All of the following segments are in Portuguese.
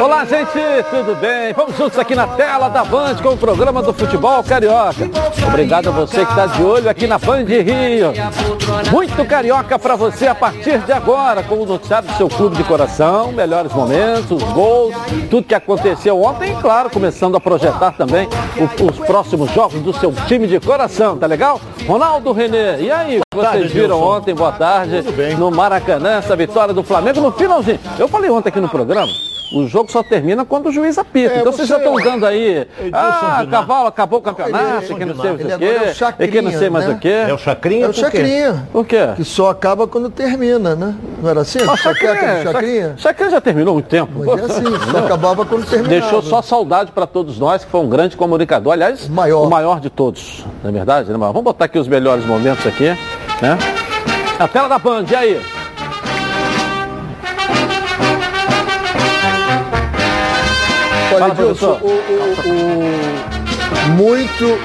Olá, gente, tudo bem? Vamos juntos aqui na tela da Band com o programa do Futebol Carioca. Obrigado a você que está de olho aqui na Band Rio. Muito carioca para você a partir de agora, com o noticiário do seu clube de coração, melhores momentos, gols, tudo que aconteceu ontem e, claro, começando a projetar também os próximos jogos do seu time de coração, tá legal? Ronaldo Renê, e aí? Vocês viram ontem, boa tarde, no Maracanã, essa vitória do Flamengo no finalzinho. Eu falei ontem aqui no programa, o jogo só termina quando o juiz apita. É, então vocês já estão dando aí. Ah, cavalo acabou o campeonato, que não sei o quê, é que não sei mais né? o quê. É o Chacrinha? É o Chacrinha. O quê? Que só acaba quando termina, né? Não era assim? Ah, chacrinha, chacrinha? Chacrinha já terminou há muito tempo. Mas é assim, só acabava quando terminava. Deixou só saudade para todos nós, que foi um grande comunicador. Aliás, maior. o maior de todos, não é verdade? Né? Vamos botar aqui os melhores momentos aqui, né? A tela da Band, e aí? Olha, Edilson, o, o, o, muito,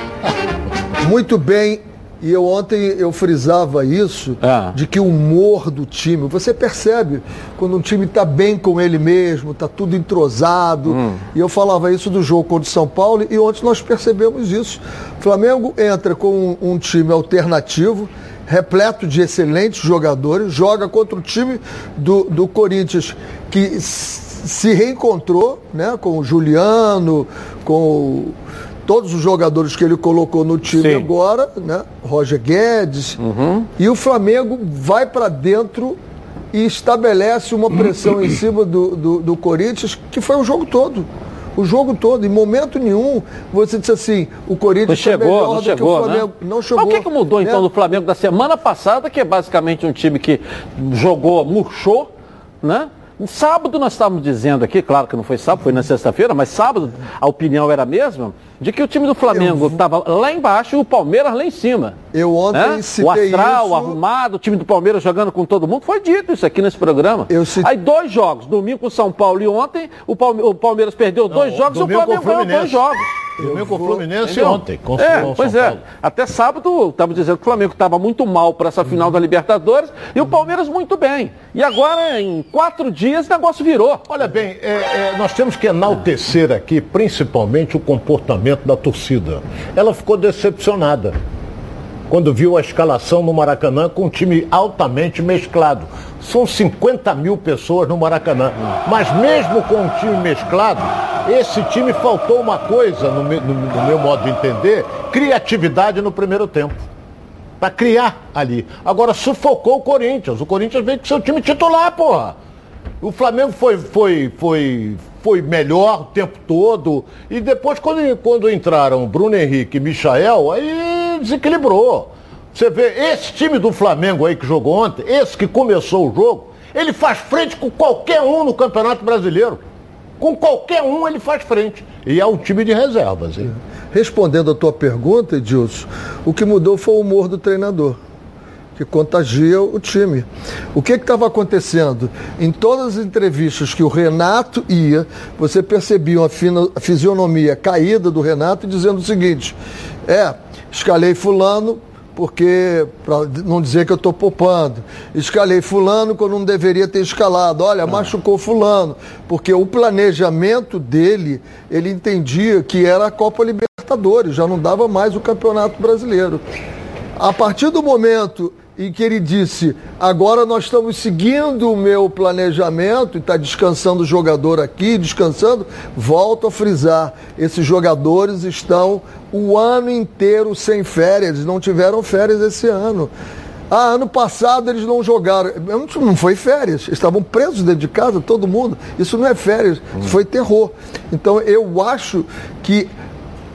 muito bem. E eu ontem eu frisava isso, É. de que o humor do time, você percebe quando um time está bem com ele mesmo, está tudo entrosado. E eu falava isso do jogo contra o São Paulo e ontem nós percebemos isso. O Flamengo entra com um, um time alternativo, repleto de excelentes jogadores, joga contra o time do, do Corinthians, que se reencontrou né, com o Juliano, com todos os jogadores que ele colocou no time Sim. agora, né, Roger Guedes, e o Flamengo vai para dentro e estabelece uma pressão em cima do, do, do Corinthians, que foi o jogo todo. O jogo todo, em momento nenhum, você disse assim, o Corinthians Não chegou, melhor não chegou, que o Flamengo. né? Não chegou. Mas o que, que mudou então né? do Flamengo da semana passada, que é basicamente um time que jogou, murchou, né? Sábado nós estávamos dizendo aqui, claro que não foi sábado, foi na sexta-feira, mas sábado a opinião era a mesma, de que o time do Flamengo estava lá embaixo e o Palmeiras lá em cima. Eu ontem né? citei O astral, isso. arrumado, o time do Palmeiras jogando com todo mundo, foi dito isso aqui nesse programa. Eu citei- Aí dois jogos, domingo com o São Paulo e ontem, o, Palme- o Palmeiras perdeu dois jogos e o Flamengo ganhou dois jogos. Domingo com o Fluminense Entendeu? ontem. É, pois é. Até sábado estava dizendo que o Flamengo estava muito mal para essa final da Libertadores e o Palmeiras muito bem. E agora, em quatro dias, o negócio virou. Olha bem, é, é, nós temos que enaltecer aqui principalmente o comportamento da torcida. Ela ficou decepcionada quando viu a escalação no Maracanã com um time altamente mesclado. São 50 mil pessoas no Maracanã. Mas mesmo com um time mesclado, esse time faltou uma coisa, no meu, no- no meu modo de entender, criatividade no primeiro tempo. Para criar ali. Agora sufocou o Corinthians. O Corinthians veio com seu time titular, porra. O Flamengo foi, foi, foi, foi melhor o tempo todo. E depois, quando, quando entraram Bruno Henrique e Michael, aí desequilibrou. Você vê, esse time do Flamengo aí que jogou ontem, esse que começou o jogo, ele faz frente com qualquer um no Campeonato Brasileiro. Com qualquer um ele faz frente. E é um time de reservas, hein? Respondendo a tua pergunta, Edilson, o que mudou foi o humor do treinador, que contagia o time. O que estava acontecendo? Em todas as entrevistas que o Renato ia, você percebia uma a fisionomia caída do Renato dizendo o seguinte: é, escalei fulano. Porque, para não dizer que eu estou poupando, escalei fulano quando não deveria ter escalado. Olha, machucou fulano. Porque o planejamento dele, ele entendia que era a Copa Libertadores, já não dava mais o Campeonato Brasileiro. A partir do momento em que ele disse, agora nós estamos seguindo o meu planejamento, e está descansando o jogador aqui, descansando, volto a frisar, esses jogadores estão o ano inteiro sem férias, eles não tiveram férias esse ano. Ah, ano passado eles não jogaram. Não- foi férias, estavam presos dentro de casa, todo mundo. Isso não é férias, isso foi terror. Então eu acho que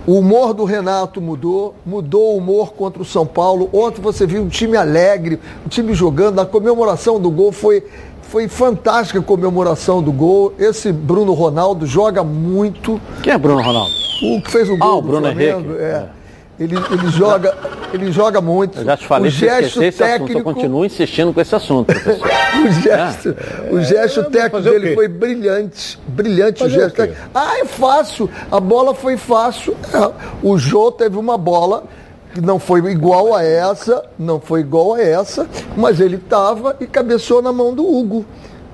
o humor do Renato mudou, mudou o humor contra o São Paulo. Ontem você viu um time alegre, um time jogando. A comemoração do gol foi, foi fantástica a comemoração do gol. Esse Bruno Ronaldo joga muito. Quem é Bruno Ronaldo? O que fez o Ah, gol o do Bruno Flamengo, Henrique. é. Ele, ele joga, ele joga muito. Eu já te falei o gesto esse assunto. Eu técnico, continuo insistindo com esse assunto, professor. o gesto, o gesto técnico fazer o dele foi brilhante. Brilhante o Fazer o gesto quê? técnico. Ah, é fácil. A bola foi fácil. É. O Jô teve uma bola que não foi igual a essa, não foi igual a essa, mas ele estava e cabeceou na mão do Hugo.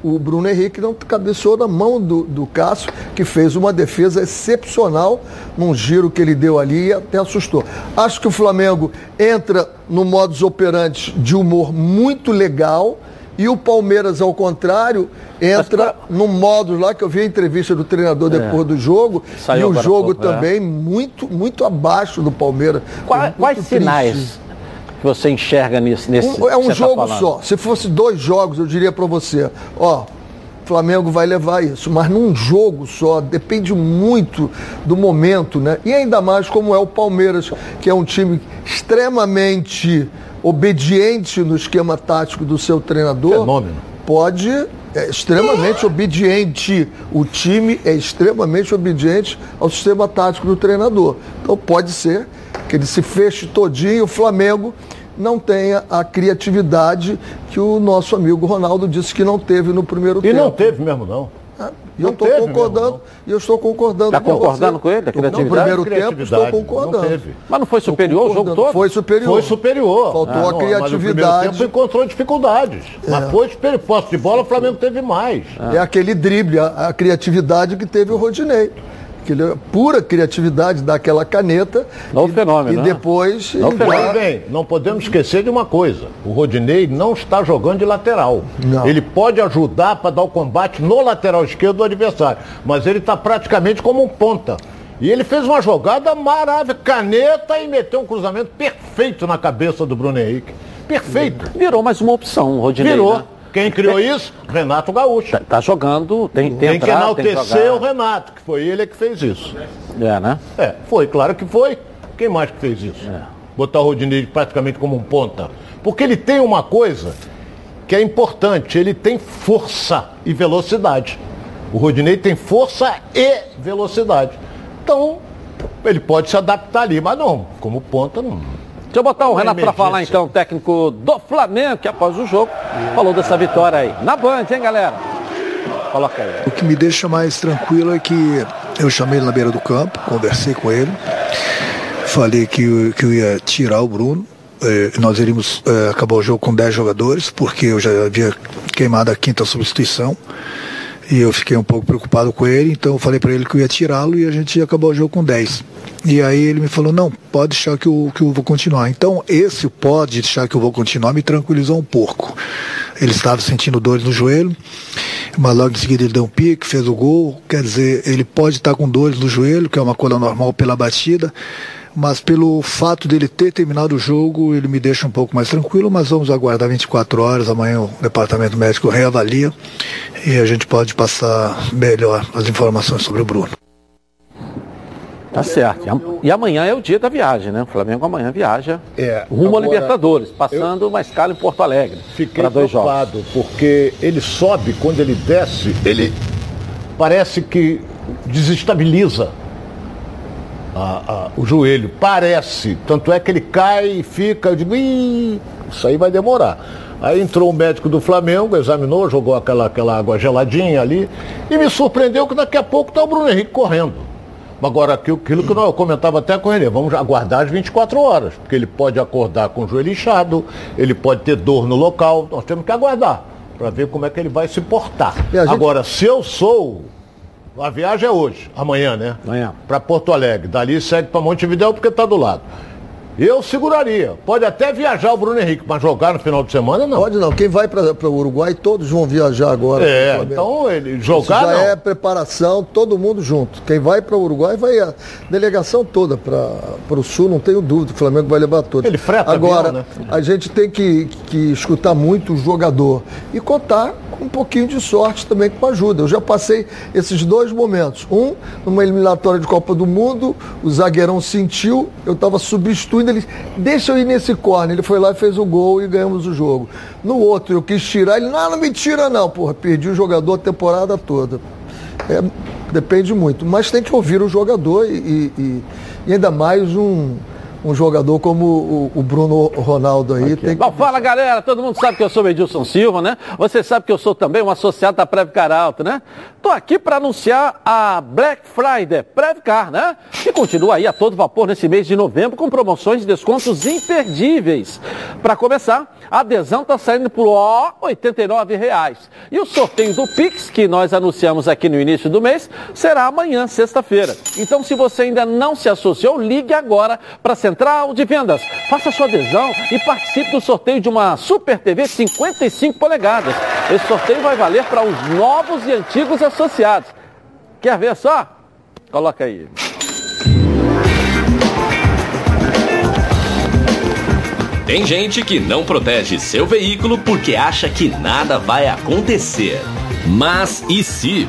O Bruno Henrique não cabeceou na mão do, do Cássio, que fez uma defesa excepcional num giro que ele deu ali e até assustou. Acho que o Flamengo entra no modus operandi de humor muito legal. E o Palmeiras, ao contrário, entra no modo lá que eu vi a entrevista do treinador é. depois do jogo. Saiu e o jogo pouco, é. também é. muito, muito abaixo do Palmeiras. Quais, quais sinais que você enxerga nesse, nesse um, É um tá jogo tá só. Se fosse dois jogos, eu diria para você, ó, Flamengo vai levar isso, mas num jogo só, depende muito do momento, né? E ainda mais como é o Palmeiras, que é um time extremamente obediente no esquema tático do seu treinador. Fenômeno. Pode é extremamente obediente. O time é extremamente obediente ao sistema tático do treinador. Então pode ser que ele se feche todinho, o Flamengo não tenha a criatividade que o nosso amigo Ronaldo disse que não teve no primeiro e tempo. E não teve mesmo, não. É, e eu estou concordando, e eu estou concordando Está concordando com ele? A criatividade? No primeiro tempo estou concordando. Não mas não foi superior o jogo todo? Foi superior. Foi superior. Faltou ah, a criatividade. Mas no tempo encontrou dificuldades. É. Mas foi superior. Posse de bola, o Flamengo teve mais. É, é aquele drible, a, a criatividade que teve o Rodinei aquele, pura criatividade daquela caneta. Não e, fenômeno. E né? depois. Não fenômeno. Bem, não podemos esquecer de uma coisa: o Rodinei não está jogando de lateral. Não. Ele pode ajudar para dar o combate no lateral esquerdo do adversário, mas ele está praticamente como um ponta. E ele fez uma jogada maravilhosa, caneta e meteu um cruzamento perfeito na cabeça do Bruno Henrique. Perfeito. Virou mais uma opção, o Rodinei. Virou. Né? Quem criou isso? Renato Gaúcho. Tá, tá jogando, tem, tem, tem que enaltecer tem o Renato, que foi ele que fez isso. É, né? É, foi, claro que foi. Quem mais que fez isso? É. Botar o Rodinei praticamente como um ponta. Porque ele tem uma coisa que é importante, ele tem força e velocidade. O Rodinei tem força e velocidade. Então, ele pode se adaptar ali, mas não, como ponta não. Deixa eu botar o Renato para falar então, técnico do Flamengo, que após o jogo falou dessa vitória aí. Na Band, hein, galera? Coloca aí. O que me deixa mais tranquilo é que eu chamei ele na beira do campo, conversei com ele, falei que, que eu ia tirar o Bruno. Eh, nós iríamos eh, acabar o jogo com 10 jogadores, porque eu já havia queimado a quinta substituição. E eu fiquei um pouco preocupado com ele, então eu falei para ele que eu ia tirá-lo e a gente ia acabar o jogo com 10. E aí ele me falou, não, pode deixar que eu, que eu vou continuar. Então esse pode deixar que eu vou continuar me tranquilizou um pouco. Ele estava sentindo dores no joelho, mas logo em seguida ele deu um pique, fez o gol. Quer dizer, ele pode estar com dores no joelho, que é uma coisa normal pela batida, mas pelo fato dele ter terminado o jogo, ele me deixa um pouco mais tranquilo, mas vamos aguardar 24 horas, amanhã o departamento médico reavalia e a gente pode passar melhor as informações sobre o Bruno. Tá certo. E amanhã é o dia da viagem, né? O Flamengo amanhã viaja é, rumo agora, a Libertadores, passando uma escala em Porto Alegre. Fiquei dois preocupado, jogos. porque ele sobe, quando ele desce, ele parece que desestabiliza a, a, o joelho. Parece. Tanto é que ele cai e fica, eu digo, Ih, isso aí vai demorar. Aí entrou o médico do Flamengo, examinou, jogou aquela, aquela água geladinha ali e me surpreendeu que daqui a pouco está o Bruno Henrique correndo. Agora, aquilo que eu comentava até com ele, vamos aguardar as 24 horas, porque ele pode acordar com o joelho inchado, ele pode ter dor no local, nós temos que aguardar para ver como é que ele vai se portar. Gente... Agora, se eu sou a viagem é hoje, amanhã, né? Amanhã. Para Porto Alegre. Dali segue para Montevidéu porque está do lado. Eu seguraria. Pode até viajar o Bruno Henrique, mas jogar no final de semana não. Pode não. Quem vai para o Uruguai, todos vão viajar agora. É, então ele jogar Isso já não. é preparação, todo mundo junto. Quem vai para o Uruguai vai a delegação toda para o Sul, não tenho dúvida, o Flamengo vai levar todos. Ele freta Agora, avião, né? a gente tem que, que escutar muito o jogador e contar um pouquinho de sorte também com ajuda. Eu já passei esses dois momentos. Um, numa eliminatória de Copa do Mundo, o zagueirão sentiu, eu estava substituindo ele, deixa eu ir nesse corner. Ele foi lá e fez o gol e ganhamos o jogo. No outro, eu quis tirar, ele, não, não me tira não, porra, perdi o jogador a temporada toda. É, depende muito, mas tem que ouvir o jogador e, e, e ainda mais um um jogador como o, o Bruno Ronaldo aí. Tem que... Bom, fala galera, todo mundo sabe que eu sou o Edilson Silva, né? Você sabe que eu sou também um associado da Previcar Alto, né? Tô aqui para anunciar a Black Friday Previcar, né? Que continua aí a todo vapor nesse mês de novembro com promoções de descontos imperdíveis. Para começar, a adesão está saindo por 89 reais. E o sorteio do Pix, que nós anunciamos aqui no início do mês, será amanhã, sexta-feira. Então, se você ainda não se associou, ligue agora para a Central de Vendas. Faça sua adesão e participe do sorteio de uma Super TV 55 polegadas. Esse sorteio vai valer para os novos e antigos associados. Quer ver só? Coloca aí. Tem gente que não protege seu veículo porque acha que nada vai acontecer. Mas e se?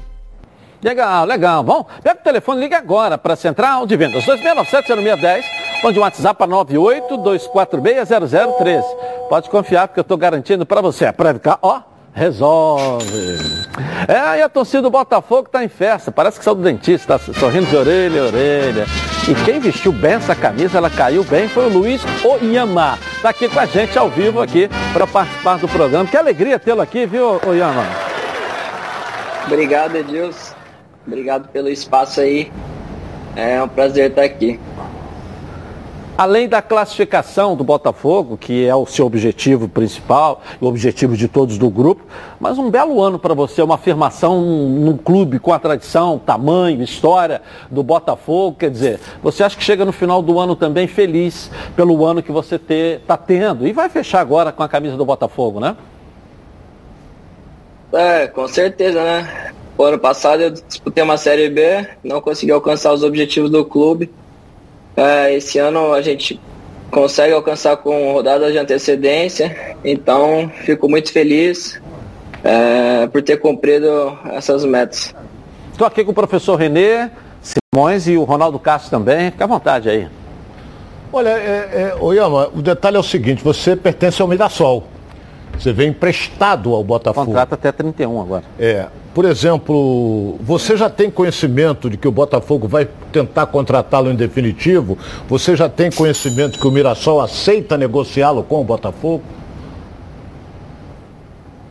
Legal, legal. Bom, pega o telefone, liga agora para a Central de Vendas 2697-0610, mande um WhatsApp para 982460013. Pode confiar porque eu estou garantindo para você. A Previcar, ó, resolve. É, e a torcida do Botafogo está em festa. Parece que saiu do dentista, tá sorrindo de orelha a orelha. E quem vestiu bem essa camisa, ela caiu bem, foi o Luiz Oyama. Está aqui com a gente ao vivo aqui para participar do programa. Que alegria tê-lo aqui, viu, Oyama? Obrigado, Edilson. Obrigado pelo espaço aí. É um prazer estar aqui. Além da classificação do Botafogo, que é o seu objetivo principal, o objetivo de todos do grupo, mas um belo ano para você, uma afirmação num clube com a tradição, tamanho, história do Botafogo. Quer dizer, você acha que chega no final do ano também feliz pelo ano que você está tendo e vai fechar agora com a camisa do Botafogo, né? É, com certeza, né? O ano passado eu disputei uma Série B, não consegui alcançar os objetivos do clube. É, esse ano a gente consegue alcançar com rodadas de antecedência, então fico muito feliz é, por ter cumprido essas metas. Estou aqui com o professor Renê Simões e o Ronaldo Castro também. Fica à vontade aí. Olha, é, é, Oyama, o detalhe é o seguinte, você pertence ao Mirassol. Você vem emprestado ao Botafogo. Contrato até 31 agora. É. Por exemplo, você já tem conhecimento de que o Botafogo vai tentar contratá-lo em definitivo? Você já tem conhecimento que o Mirassol aceita negociá-lo com o Botafogo?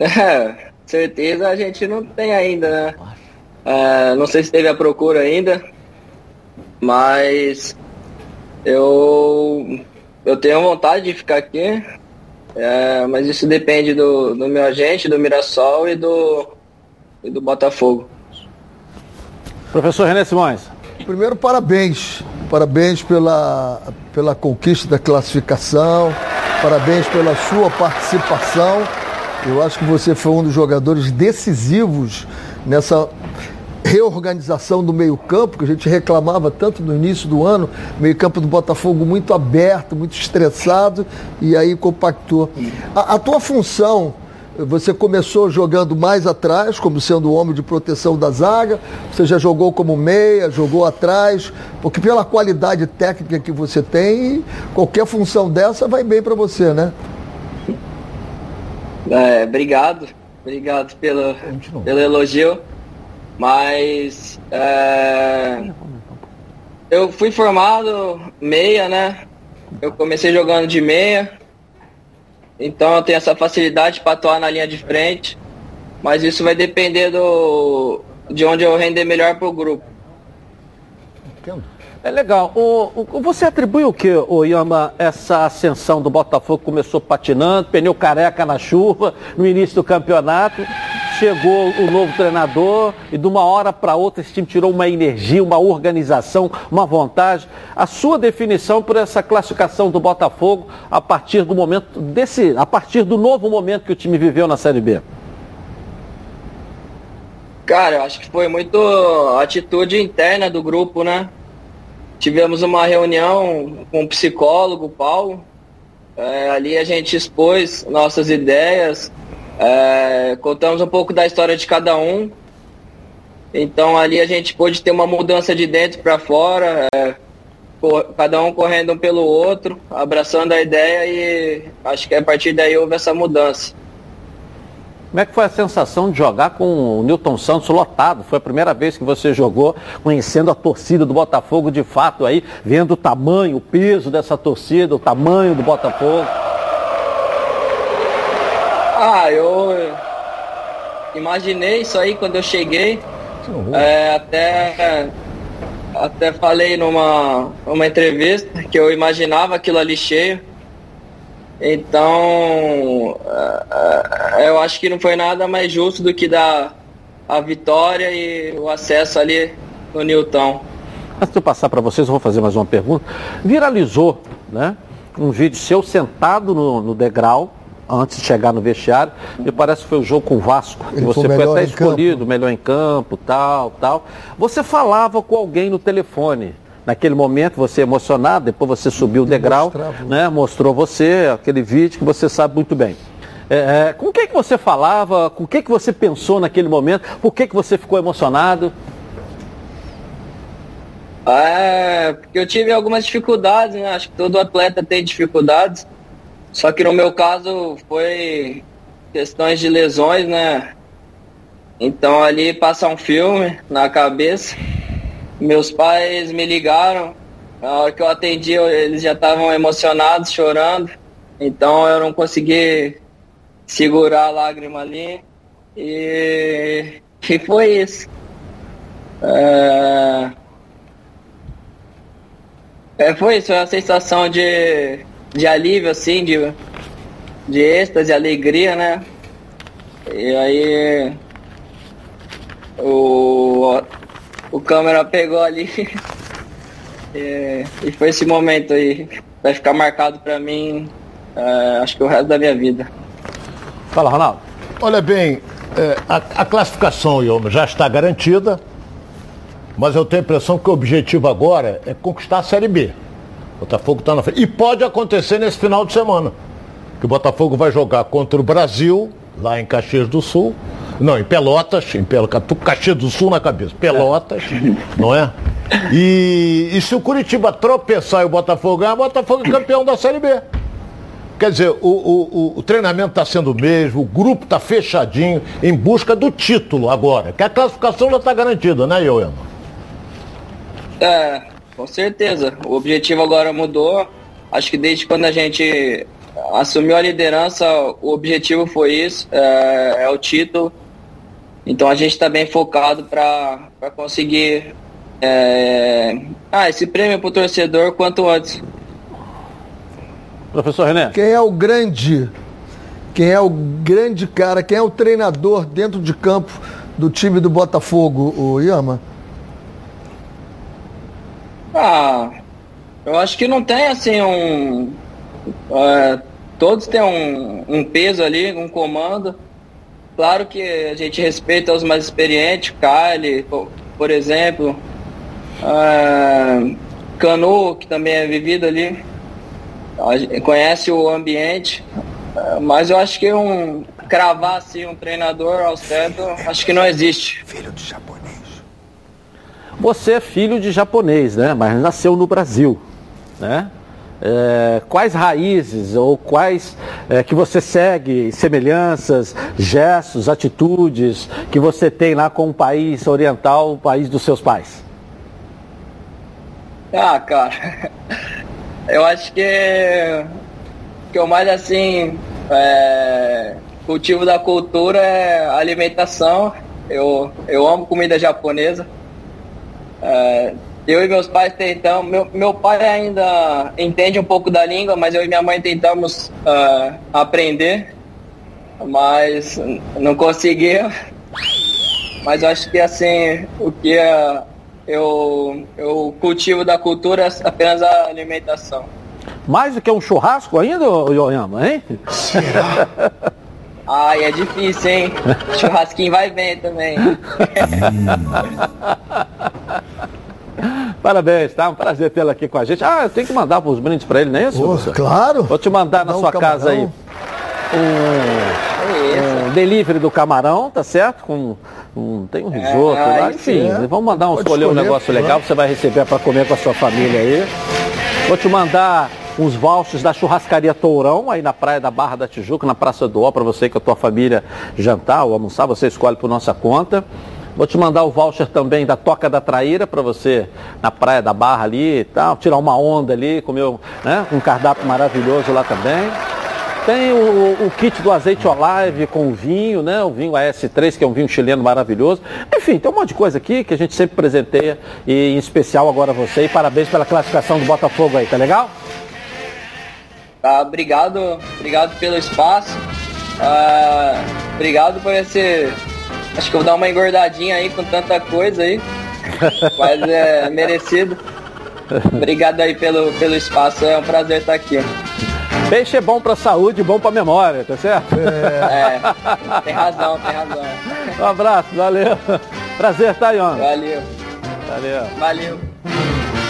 É, certeza a gente não tem ainda, né? É, não sei se teve a procura ainda, mas eu, eu tenho vontade de ficar aqui, é, mas isso depende do, do meu agente, do Mirassol e do, e do Botafogo. Professor René Simões. Primeiro, parabéns. Parabéns pela, pela conquista da classificação, parabéns pela sua participação. Eu acho que você foi um dos jogadores decisivos nessa reorganização do meio-campo, que a gente reclamava tanto no início do ano, meio-campo do Botafogo muito aberto, muito estressado, e aí compactou. A, a tua função você começou jogando mais atrás, como sendo o homem de proteção da zaga. Você já jogou como meia, jogou atrás, porque pela qualidade técnica que você tem, qualquer função dessa vai bem para você, né? É, obrigado, obrigado pelo, pelo elogio. Mas é, eu fui formado meia, né? Eu comecei jogando de meia, então eu tenho essa facilidade para atuar na linha de frente, mas isso vai depender do, de onde eu render melhor para o grupo. É legal. O, o, você atribui o que, o Yama, essa ascensão do Botafogo começou patinando, pneu careca na chuva, no início do campeonato, chegou o novo treinador e de uma hora para outra esse time tirou uma energia, uma organização, uma vontade. A sua definição por essa classificação do Botafogo a partir do momento desse, a partir do novo momento que o time viveu na Série B. Cara, eu acho que foi muito atitude interna do grupo, né? Tivemos uma reunião com o psicólogo, Paulo. É, ali a gente expôs nossas ideias, é, contamos um pouco da história de cada um. Então ali a gente pôde ter uma mudança de dentro para fora, é, cada um correndo um pelo outro, abraçando a ideia e acho que a partir daí houve essa mudança. Como é que foi a sensação de jogar com o Newton Santos lotado? Foi a primeira vez que você jogou conhecendo a torcida do Botafogo de fato aí, vendo o tamanho, o peso dessa torcida, o tamanho do Botafogo. Ah, eu imaginei isso aí quando eu cheguei. É, até, até falei numa uma entrevista que eu imaginava aquilo ali cheio. Então, é, é, eu acho que não foi nada mais justo do que dar a vitória e o acesso ali no Newton. Antes de eu passar para vocês, eu vou fazer mais uma pergunta. Viralizou né, um vídeo seu sentado no, no degrau, antes de chegar no vestiário, me parece que foi o jogo com o Vasco. Ele você foi, foi até escolhido, campo. melhor em campo, tal, tal. Você falava com alguém no telefone. Naquele momento você emocionado, depois você subiu o degrau, né, mostrou você aquele vídeo que você sabe muito bem. É, é, com o que, que você falava? Com o que, que você pensou naquele momento? Por que, que você ficou emocionado? É, porque eu tive algumas dificuldades, né? Acho que todo atleta tem dificuldades. Só que no meu caso foi questões de lesões, né? Então ali passa um filme na cabeça. Meus pais me ligaram, na hora que eu atendi, eles já estavam emocionados, chorando. Então eu não consegui segurar a lágrima ali. E, e foi isso. É... é... foi isso, foi uma sensação de, de alívio, assim, de, de êxtase, alegria, né? E aí o, o câmera pegou ali. é, e foi esse momento aí. Vai ficar marcado para mim, é, acho que o resto da minha vida. Fala, Ronaldo. Olha bem, é, a, a, classificação, Ioma, já está garantida, mas eu tenho a impressão que o objetivo agora é conquistar a Série B. O Botafogo está na frente. E pode acontecer nesse final de semana. Que o Botafogo vai jogar contra o Brasil, lá em Caxias do Sul, não, em Pelotas, em Pelotas, Caxias do Sul na cabeça. Pelotas, não é? E, e se o Curitiba tropeçar e o Botafogo ganhar, o Botafogo é campeão da Série B. Quer dizer, o, o, o treinamento está sendo o mesmo, o grupo está fechadinho, em busca do título agora. Que a classificação já está garantida, né, Ioema? É, com certeza. O objetivo agora mudou. Acho que desde quando a gente assumiu a liderança, o objetivo foi isso, é, é o título. Então a gente está bem focado para conseguir é... ah, esse prêmio para o torcedor quanto antes. Professor René. Quem é o grande, quem é o grande cara, quem é o treinador dentro de campo do time do Botafogo, o Yama? Ah, eu acho que não tem assim um. É, todos têm um, um peso ali, um comando. Claro que a gente respeita os mais experientes, Kyle, por exemplo, uh, Canu, que também é vivido ali, conhece o ambiente, mas eu acho que um cravar assim um treinador ao certo, acho que não existe. Filho de japonês. Você é filho de japonês, né? Mas nasceu no Brasil, né? é, quais raízes ou quais é, que você segue, semelhanças, gestos, atitudes que você tem lá com o país oriental, o país dos seus pais? Ah, cara, eu acho que que eu mais assim é, cultivo da cultura é alimentação. Eu, eu amo comida japonesa. É, eu e meus pais tentamos. Meu, meu pai ainda entende um pouco da língua, mas eu e minha mãe tentamos uh, aprender, mas não conseguia. Mas eu acho que assim, o que uh, eu, eu cultivo da cultura é apenas a alimentação. Mais do que um churrasco ainda, Yoyama, hein? Ai, é difícil, hein? Churrasquinho vai bem também. Parabéns, tá? Um prazer tê-lo aqui com a gente. Ah, eu tenho que mandar os brindes para ele, não é isso? Oh, claro. Vou te mandar na Não, sua camarão. casa aí um, um delivery do camarão, tá certo? Com um, tem um risoto É, lá, enfim. é. Vamos mandar um, Pode escolher um escolher, negócio legal, claro. você vai receber para comer com a sua família aí. Vou te mandar uns vouchers da churrascaria Tourão, aí na Praia da Barra da Tijuca, na Praça do Ó, para você com a tua família jantar ou almoçar, você escolhe por nossa conta. Vou te mandar o voucher também da Toca da Traíra para você na Praia da Barra ali e tal, tirar uma onda ali, comer né, um cardápio maravilhoso lá também. Tem o, o kit do azeite Olive com o vinho, né? O vinho AS3, que é um vinho chileno maravilhoso. Enfim, tem um monte de coisa aqui que a gente sempre presenteia e em especial agora você. E parabéns pela classificação do Botafogo aí, tá legal? Tá, obrigado, obrigado pelo espaço. Ah, obrigado por esse. Acho que eu vou dar uma engordadinha aí com tanta coisa aí. Mas é merecido. Obrigado aí pelo, pelo espaço, é um prazer estar aqui. Peixe é bom pra saúde, bom pra memória, tá certo? É, tem razão, tem razão. Um abraço, valeu. Prazer, tá, Ion? Valeu, Valeu. valeu.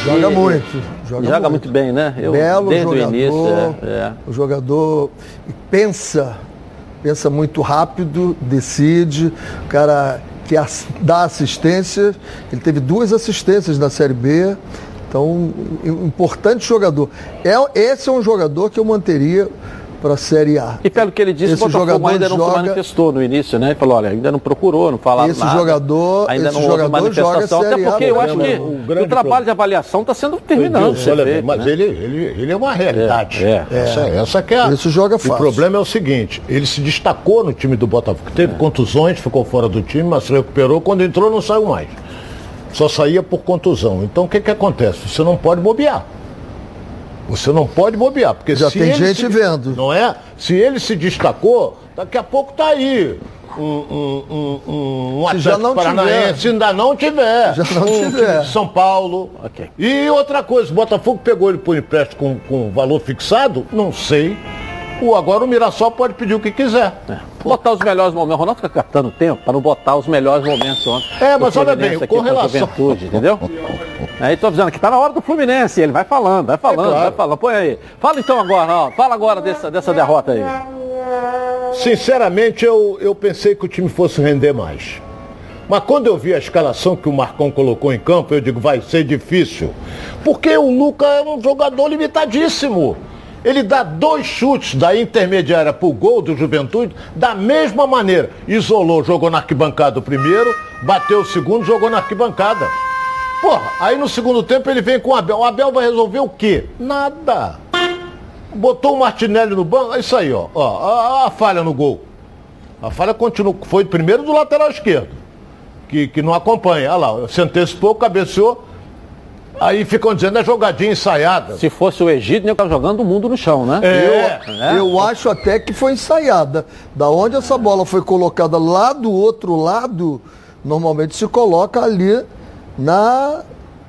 Joga E- muito. Joga, Joga muito bem, né? Eu, Belo desde jogador. o início. é, é. O jogador pensa, pensa muito rápido, decide. O cara que dá assistência, ele teve duas assistências na Série B. Então, importante jogador. É, esse é um jogador que eu manteria para a Série A. E pelo que ele disse, Esse o Botafogo jogador ainda não se joga- manifestou no início, né? Ele falou, olha, ainda não procurou, não falaram Esse nada. jogador- ainda esse não houve jogador manifestação. joga Até Série A, porque eu acho que problema, o o, trabalho problema. de avaliação está sendo Edilson, ser olha feito, mas né? ele, ele, ele é uma realidade. É, Essa, essa que é a- Esse joga O fácil. problema é o seguinte, ele se destacou no time do Botafogo, É. teve contusões, ficou fora do time, mas se recuperou, quando entrou não saiu mais. Só saía por contusão. Então o que que acontece? Você não pode bobear. Você não pode bobear, porque Já se tem ele gente se- vendo. Não é? Se ele se destacou, daqui a pouco tá aí. Um, um, um, um, Se já Atlético não Paranaense, se ainda não tiver. Já não um tiver. São Paulo. Ok. E outra coisa, o Botafogo pegou ele por empréstimo com, com valor fixado? Não sei. O, agora o Mirassol pode pedir o que quiser. É. Botar os melhores momentos. O Ronaldo fica captando tempo para não botar os melhores momentos ontem. É, mas olha bem, com relação- Juventude, entendeu? Aí tô avisando que tá na hora do Fluminense. Ele vai falando, vai falando, É claro. vai falando. Põe aí. Fala então agora, ó. Fala agora dessa, dessa derrota aí. Sinceramente, eu, eu pensei que o time fosse render mais. Mas quando eu vi a escalação que o Marcão colocou em campo, eu digo, vai ser difícil. Porque o Luca é um jogador limitadíssimo. Ele dá dois chutes da intermediária pro gol do Juventude da mesma maneira. Isolou, jogou na arquibancada o primeiro, bateu o segundo, jogou na arquibancada. Porra, aí no segundo tempo ele vem com o Abel. O Abel vai resolver o quê? Nada. Botou o Martinelli no banco, é isso aí, ó. ó a, a falha no gol. A falha continua, foi primeiro do lateral esquerdo, que, que não acompanha. Olha lá, se antecipou, cabeceou. Aí ficam dizendo é jogadinha ensaiada. Se fosse o Egito, ele tava jogando o mundo no chão, né? É. né? Eu acho até que foi ensaiada. Da onde essa bola foi colocada lá do outro lado, normalmente se coloca ali na,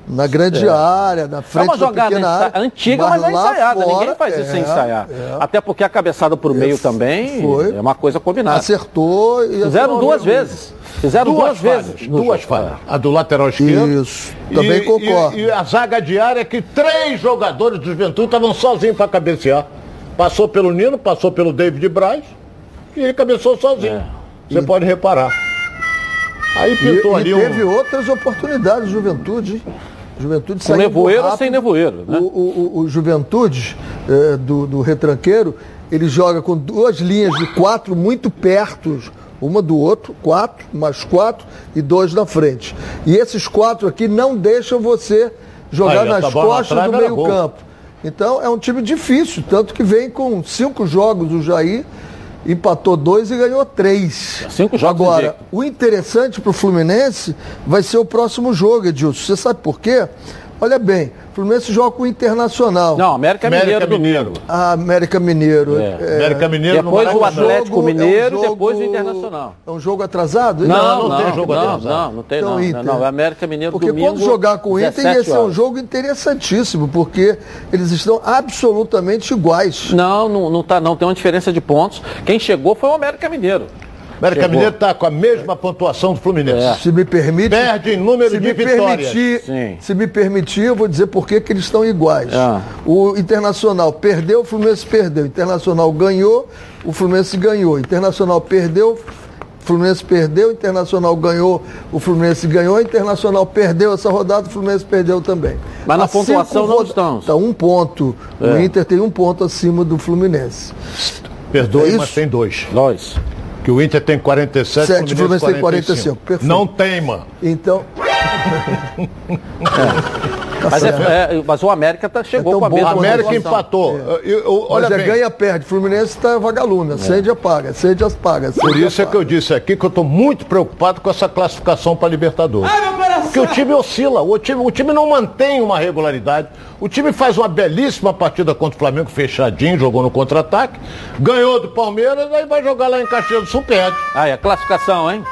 na grande área, na É frente uma jogada da pequena ensa- área. antiga, mas, é lá ensaiada. fora, Ninguém faz isso sem é, ensaiar. é. Até porque a cabeçada por meio também Foi. é uma coisa combinada. Acertou e Fizeram duas mesmo. vezes. Fizeram duas duas, falhas, vezes. duas falhas. A do lateral esquerdo. Isso, também E- concordo. E, e a zaga diária é que três jogadores do Juventude estavam sozinhos para cabecear. Passou pelo Nino, passou pelo David Braz e ele cabeceou sozinho. É. Você pode reparar. Aí E, pintou e ali teve um. outras oportunidades, Juventude. hein? Juventude Com saiu nevoeiro ou rápido. sem nevoeiro, né? O, o- o- o Juventude eh, do, do retranqueiro, ele joga com duas linhas de quatro muito perto, uma do outro, quatro, mais quatro e dois na frente. E esses quatro aqui não deixam você jogar Aí, nas na costas trave do era meio gol. campo. Então é um time difícil, tanto que vem com cinco jogos o Jair, empatou dois e ganhou três. Cinco jogos Agora, o interessante para o Fluminense vai ser o próximo jogo, Edilson. Você sabe por quê? Olha bem, o Fluminense joga com o Internacional. Não, América, América Mineiro Mineiro. domingo. A América Mineiro. É. é, América Mineiro no Depois o. Atlético jogo- Mineiro, é um depois o jogo- Internacional. É um jogo atrasado? Não, não tem jogo não, atrasado. não, não tem Então, não. Inter. Não, não, América Mineiro Porque domingo. quando jogar com o Inter ia 17 ser um jogo interessantíssimo, porque eles estão absolutamente iguais. Não, não, não tá não, tem uma diferença de pontos. Quem chegou foi o América Mineiro. América Chegou. Mineiro está com a mesma pontuação do Fluminense. É. Se me permite. Perde em número se de me vitórias. Permitir, se me permitir, eu vou dizer por que que eles estão iguais. Ah. O Internacional perdeu, o Fluminense perdeu. O Internacional ganhou, o Fluminense ganhou. O Internacional perdeu, o Fluminense perdeu. O Internacional ganhou, o Fluminense ganhou. O Internacional perdeu essa rodada, o Fluminense perdeu também. Mas na cinco pontuação não roda- estamos. Tá um ponto. O É. Inter tem um ponto acima do Fluminense. Perdoe, É mas tem dois. Dois. Que o Inter tem 47, Sete, o Fluminense, tem 45. 45, perfeito. Não teima. Então. Tá Mas, é, é, mas o América tá, chegou É com a bom. mesma A América pontuação. empatou. Eu- eu- olha Mas é bem. ganha, perde. Fluminense está vagalume. Acende, apaga. Acende, apaga. acende, Por isso é que apaga. eu disse aqui que eu estou muito preocupado com essa classificação para Libertadores. Porque o time oscila, o time, o time não mantém uma regularidade. O time faz uma belíssima partida contra o Flamengo, fechadinho, jogou no contra-ataque, ganhou do Palmeiras, aí vai jogar lá em Caxias do Sul, perde. Aí, a classificação, hein?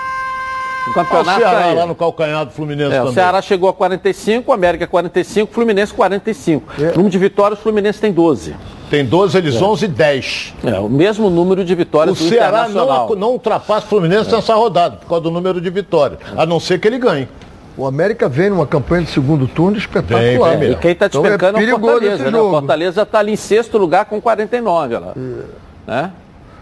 O Olha o campeonato Ceará tá lá no calcanhar do Fluminense É, o também. Ceará chegou a 45, o América 45, o Fluminense 45. É. Número de vitórias, o Fluminense tem 12. Tem 12, eles 11 e 10. É, o mesmo número de O vitórias do Ceará Internacional. não, não ultrapassa o Fluminense nessa rodada, por causa do número de vitórias. A não ser que ele ganhe. O América vem numa campanha de segundo turno espetacular. É, mesmo. e quem está Então despencando é, é o Fortaleza. Né? O. Fortaleza está ali em sexto lugar com 49. Olha lá. Né?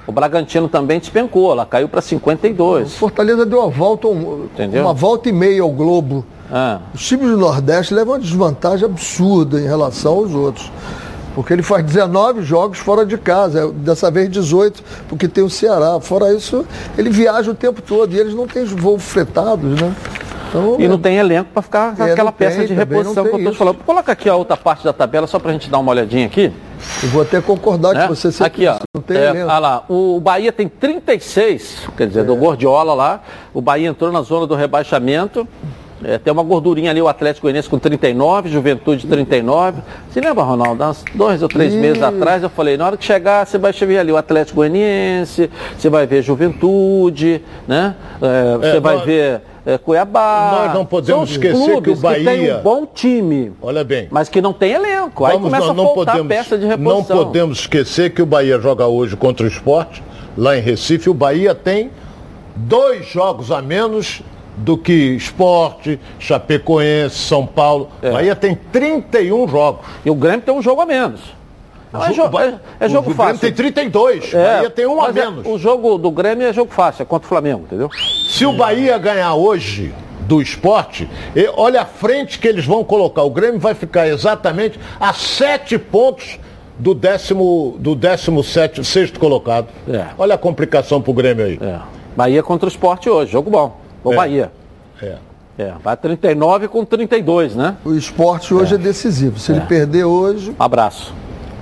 O Bragantino também despencou, ela caiu para 52. Fortaleza deu uma volta, um- uma volta e meia ao Globo. Ah, Os times do Nordeste levam uma desvantagem absurda em relação aos outros. Porque ele faz 19 jogos fora de casa, é, dessa vez 18, porque tem o Ceará. Fora isso, ele viaja o tempo todo e eles não têm voos fretados, né? Então, e não tem elenco para ficar É, aquela peça tem, de reposição que eu estou falando. Coloca aqui a outra parte da tabela só para a gente dar uma olhadinha aqui. Eu vou até concordar né? que você sempre Aqui, ó. não tem É, elenco. ah lá, o Bahia tem 36, quer dizer, É. do Gordiola lá. O Bahia entrou na zona do rebaixamento. É, tem uma gordurinha ali, o Atlético Goianiense com 39, Juventude 39. Você lembra, Ronaldo? Há uns dois ou três Ih. meses atrás eu falei, na hora que chegar, você vai ver ali o Atlético Goianiense, você vai ver Juventude, né? É, você É, vai nós- ver é, Cuiabá. Nós não podemos esquecer que o clubes tem Bahia- um bom time, Olha bem. mas que não tem elenco. Aí Vamos, começa nós a não faltar podemos, peça de não reposição. podemos esquecer que o Bahia joga hoje contra o esporte, lá em Recife. O Bahia tem dois jogos a menos do que esporte, Chapecoense, São Paulo. É. Bahia tem 31 jogos. E o Grêmio tem um jogo a menos. Não, é, O jogo, é, é jogo o Grêmio fácil. tem 32, É, Bahia tem um a é- menos. o jogo do Grêmio é jogo fácil, é contra o Flamengo, entendeu? Se o Bahia ganhar hoje do esporte, e olha a frente que eles vão colocar. O Grêmio vai ficar exatamente a sete pontos do décimo, do décimo sete, sexto colocado. É. Olha a complicação pro Grêmio aí. É. Bahia contra o esporte hoje, jogo bom. O É. Bahia. É. É, vai 39 com 32, né? O esporte hoje é, decisivo. Se ele perder hoje, Um abraço.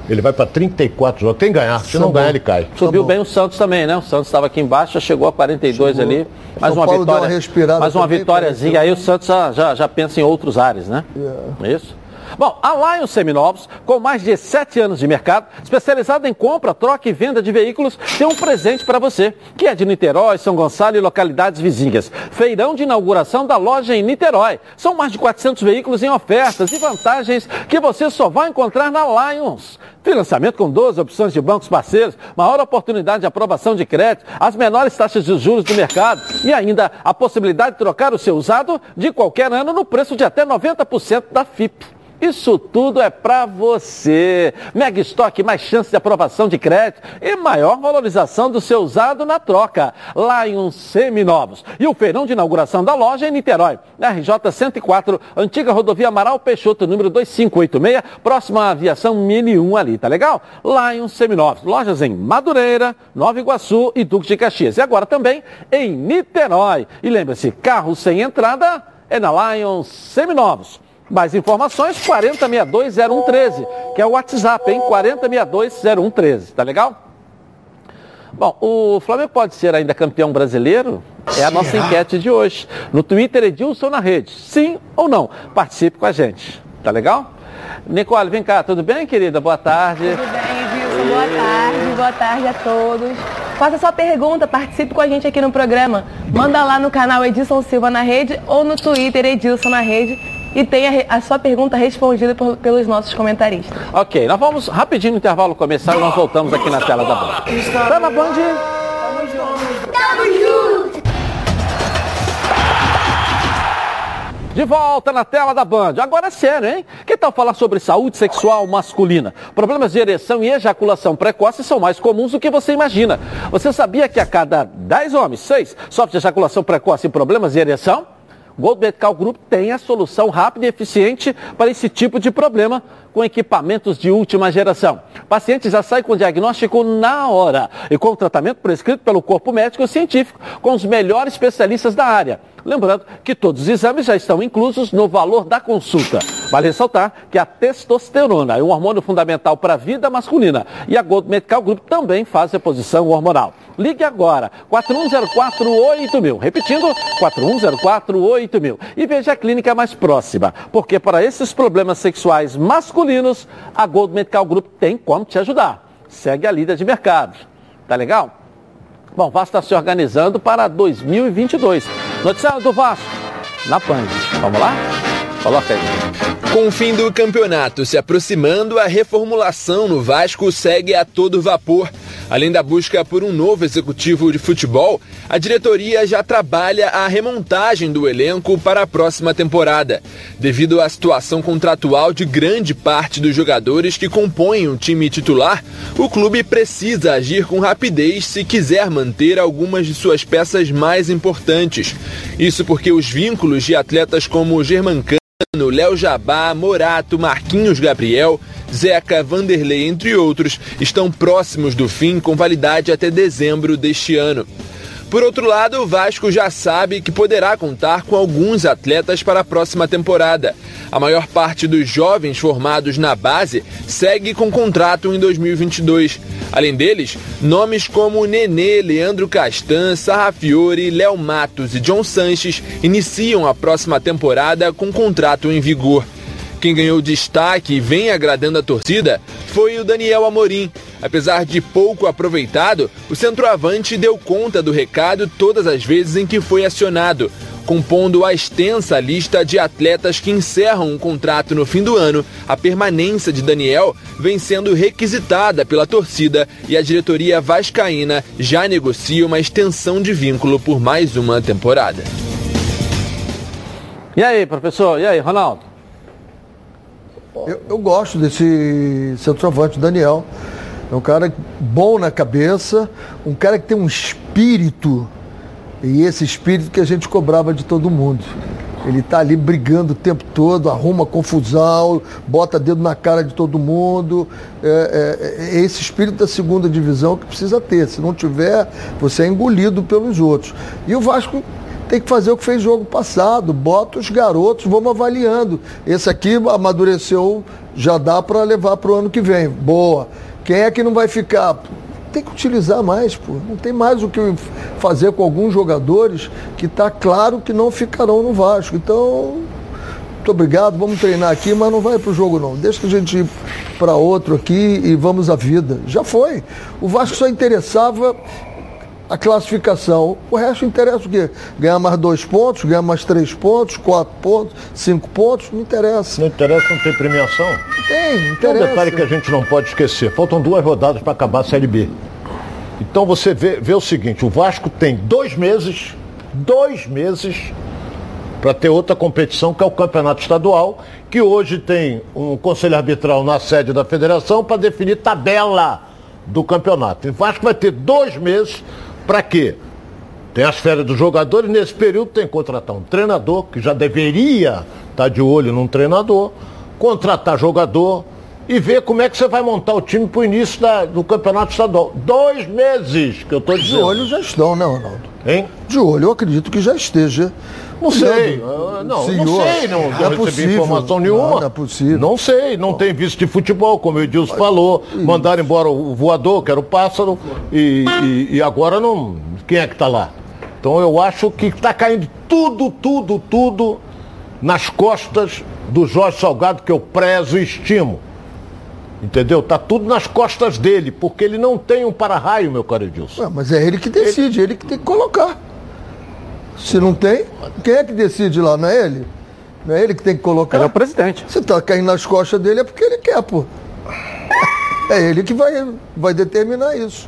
Ele vai para 34 jogos. Tem que ganhar. Se não Tá ganhar, ele cai. Subiu bom. bem o Santos também, né? O Santos estava aqui embaixo, já chegou a 42 Chegou. ali. Mais São uma Paulo vitória. uma respirada mais uma vitóriazinha. Aí o Santos já, já, já pensa em outros ares, né? É. Isso. Bom, a Lion Seminovos, com mais de 7 anos de mercado, especializada em compra, troca e venda de veículos, tem um presente para você, que é de Niterói, São Gonçalo e localidades vizinhas. Feirão de inauguração da loja em Niterói. São mais de 400 veículos em ofertas e vantagens que você só vai encontrar na Lions. Financiamento com 12 opções de bancos parceiros, maior oportunidade de aprovação de crédito, as menores taxas de juros do mercado e ainda a possibilidade de trocar o seu usado de qualquer ano no preço de até 90% da FIP. Isso tudo é para você. Mega estoque, mais chance de aprovação de crédito e maior valorização do seu usado na troca. Lion Seminovos. E o feirão de inauguração da loja em Niterói. RJ 104, antiga rodovia Amaral Peixoto, número 2586, próxima à aviação 1001 ali, tá legal? Lion Seminovos. Lojas em Madureira, Nova Iguaçu e Duque de Caxias. E agora também em Niterói. E lembre-se, carro sem entrada é na Lion Seminovos. Mais informações, 40620113, que é o WhatsApp, hein? 40620113, tá legal? Bom, o Flamengo pode ser ainda campeão brasileiro? É a nossa enquete de hoje. No Twitter, Edilson na rede. Sim ou não? Participe com a gente. Tá legal? Nicole, vem cá, tudo bem, querida? Boa tarde. Tudo bem, Wilson? Boa tarde, boa tarde a todos. Faça sua pergunta, participe com a gente aqui no programa. Manda lá no canal Edilson Silva na Rede ou no Twitter Edilson na Rede e tenha a sua pergunta respondida por, pelos nossos comentaristas. Ok, nós vamos rapidinho no intervalo começar e nós voltamos aqui na tela da Band. Tá na Band? De volta na tela da Band. Agora é sério, hein? Que tal falar sobre saúde sexual masculina? Problemas de ereção e ejaculação precoce são mais comuns do que você imagina. Você sabia que a cada 10 homens, 6 sofrem de ejaculação precoce e problemas de ereção? Gold Medical Group tem a solução rápida e eficiente para esse tipo de problema com equipamentos de última geração. O paciente já sai com o diagnóstico na hora e com o tratamento prescrito pelo corpo médico científico com os melhores especialistas da área. Lembrando que todos os exames já estão inclusos no valor da consulta. Vale ressaltar que a testosterona é um hormônio fundamental para a vida masculina e a Gold Medical Group também faz reposição hormonal. Ligue agora, 41048000. Repetindo, 41048000. E veja a clínica mais próxima, porque para esses problemas sexuais masculinos, a Gold Medical Group tem como te ajudar. Segue a líder de mercado. Tá legal? Bom, Vasco está se organizando para 2022. Noticiário do Vasco, na PAN. Vamos lá? Coloca aí. Com o fim do campeonato se aproximando, a reformulação no Vasco segue a todo vapor. Além da busca por um novo executivo de futebol, a diretoria já trabalha a remontagem do elenco para a próxima temporada. Devido à situação contratual de grande parte dos jogadores que compõem o time titular, o clube precisa agir com rapidez se quiser manter algumas de suas peças mais importantes. Isso porque os vínculos de atletas como Germancano, Léo Jabá, Morato, Marquinhos Gabriel, Zeca, Vanderlei, entre outros, estão próximos do fim com validade até dezembro deste ano. Por outro lado, o Vasco já sabe que poderá contar com alguns atletas para a próxima temporada. A maior parte dos jovens formados na base segue com contrato em 2022. Além deles, nomes como Nenê, Leandro Castan, Sarrafiore, Léo Matos e John Sanches iniciam a próxima temporada com contrato em vigor. Quem ganhou destaque e vem agradando a torcida foi o Daniel Amorim. Apesar de pouco aproveitado, o centroavante deu conta do recado todas as vezes em que foi acionado. Compondo a extensa lista de atletas que encerram um contrato no fim do ano, a permanência de Daniel vem sendo requisitada pela torcida e a diretoria vascaína já negocia uma extensão de vínculo por mais uma temporada. E aí, professor? E aí, Ronaldo? Eu, eu gosto desse centroavante, Daniel. É um cara bom na cabeça, um cara que tem um espírito, e esse espírito que a gente cobrava de todo mundo. Ele está ali brigando o tempo todo, arruma confusão, bota dedo na cara de todo mundo. É, é, é esse espírito da segunda divisão que precisa ter. Se não tiver, você é engolido pelos outros. E o Vasco tem que fazer o que fez jogo passado. Bota os garotos, vamos avaliando. Esse aqui amadureceu, já dá para levar para o ano que vem. Boa. Quem é que não vai ficar? Tem que utilizar mais, pô. Não tem mais o que fazer com alguns jogadores que está claro que não ficarão no Vasco. Então, muito obrigado, vamos treinar aqui, mas não vai para o jogo não. Deixa a gente ir para outro aqui e vamos à vida. Já foi. O Vasco só interessava a classificação. O resto interessa o quê? Ganhar mais dois pontos, ganhar mais três pontos, quatro pontos, cinco pontos, não interessa. Não interessa, não tem premiação? Tem, interessa. Um detalhe que a gente não pode esquecer. Faltam duas rodadas para acabar a Série B. Então você vê, vê o seguinte, o Vasco tem dois meses, dois meses para ter outra competição, que é o Campeonato Estadual, que hoje tem um conselho arbitral na sede da federação para definir tabela do campeonato. O Vasco vai ter dois meses para quê? Tem as férias dos jogadores, nesse período tem que contratar um treinador, que já deveria estar tá de olho num treinador, contratar jogador e ver como é que você vai montar o time para o início da, do campeonato estadual. Dois meses que eu estou dizendo. De olho já estão, né, Ronaldo? Hein? De olho, eu acredito que já esteja. Não sei, não, não sei, não, não é recebi informação nenhuma. Não, não, é possível. Não sei, não tem visto de futebol, como o Edilson falou. Mandaram embora o voador, que era o pássaro, e, e, e agora não. Quem é que está lá? Então eu acho que está caindo tudo, tudo, tudo nas costas do Jorge Salgado, que eu prezo e estimo. Entendeu? Tá tudo nas costas dele, porque ele não tem um para-raio, meu caro Edilson. Ué, mas é ele que decide, ele... ele que tem que colocar. Se não tem, quem é que decide lá? Não é ele? Não é ele que tem que colocar? Ele é o presidente. Se tá caindo nas costas dele é porque ele quer, pô. É ele que vai, vai determinar isso.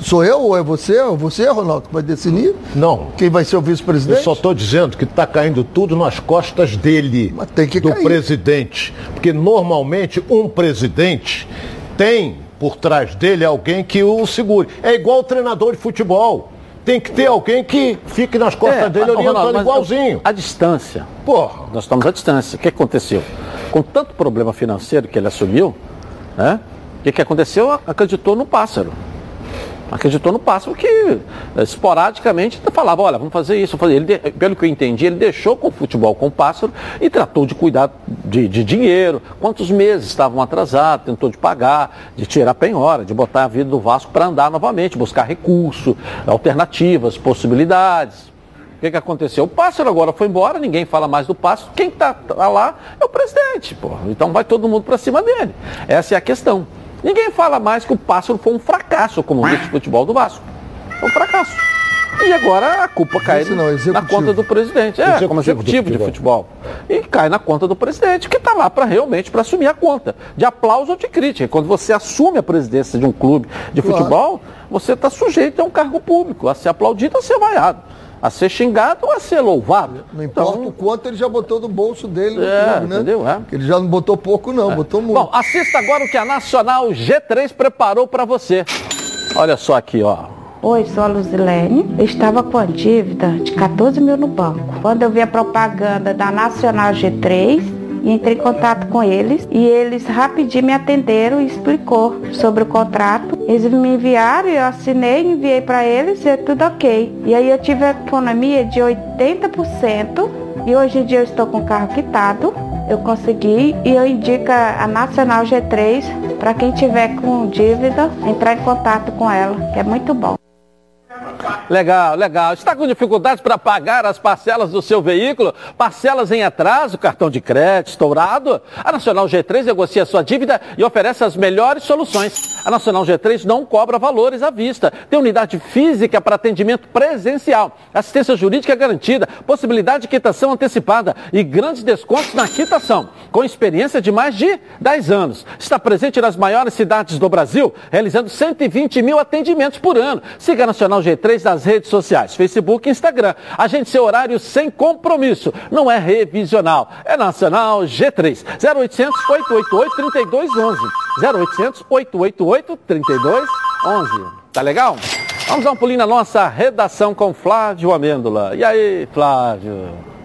Sou eu ou é você? Ou você, Ronaldo, que vai decidir? Não. Quem vai ser o vice-presidente? Eu só estou dizendo que está caindo tudo nas costas dele, Mas tem que do cair. presidente. Porque normalmente um presidente tem por trás dele alguém que o segure. É igual o treinador de futebol. Tem que ter alguém que fique nas costas dele É, mas, orientando Ronaldo, igualzinho. A distância. Porra. Nós estamos à distância. O que aconteceu? Com tanto problema financeiro que ele assumiu, né? O que, que aconteceu? Acreditou no pássaro. Acreditou no pássaro que eh, esporadicamente falava, olha, vamos fazer isso, fazer. Ele, pelo que eu entendi, ele deixou com o futebol com o pássaro e tratou de cuidar de, de dinheiro. Quantos meses estavam atrasados, tentou de pagar, de tirar penhora, de botar a vida do Vasco para andar novamente, buscar recurso, alternativas, possibilidades. O que, que aconteceu? O pássaro agora foi embora, ninguém fala mais do pássaro. Quem está lá é o presidente, pô. Então vai todo mundo para cima dele. Essa é a questão. Ninguém fala mais que o pássaro foi um fracasso como vice de futebol do Vasco. Foi um fracasso. E agora a culpa cai não, na conta do presidente. É, Executivo como executivo de futebol. futebol. E cai na conta do presidente, que está lá para realmente para assumir a conta. De aplauso ou de crítica. Quando você assume a presidência de um clube de Claro. futebol, você está sujeito a um cargo público, a ser aplaudido ou a ser vaiado. A ser xingado ou a ser louvado. Não importa Então, o quanto ele já botou do bolso dele no É, clube, né? entendeu? É. Ele já não botou pouco, não, botou muito. Bom, assista agora o que a Nacional G3 preparou para você. Olha só aqui, ó. Oi, sou a Luzilene. Eu estava com a dívida de 14 mil no banco. Quando eu vi a propaganda da Nacional G3, entrei em contato com eles e eles rapidinho me atenderam e explicou sobre o contrato. Eles me enviaram, eu assinei, enviei para eles e é tudo ok. E aí eu tive a economia de 80% e hoje em dia eu estou com o carro quitado. Eu consegui e eu indico a Nacional G3 para quem tiver com dívida entrar em contato com ela, que é muito bom. Legal, legal. Está com dificuldades para pagar as parcelas do seu veículo? Parcelas em atraso, cartão de crédito estourado? A Nacional G3 negocia sua dívida e oferece as melhores soluções. A Nacional G3 não cobra valores à vista. Tem unidade física para atendimento presencial, assistência jurídica garantida, possibilidade de quitação antecipada e grandes descontos na quitação. Com experiência de mais de 10 anos. Está presente nas maiores cidades do Brasil, realizando 120 mil atendimentos por ano. Siga a Nacional G3 nas redes sociais, Facebook e Instagram. Agende seu horário sem compromisso. Não é revisional. É Nacional G3. 0800 888 3211. 0800 888 3211. Tá legal? Vamos dar um pulinho na nossa redação com Flávio Amêndola. E aí, Flávio?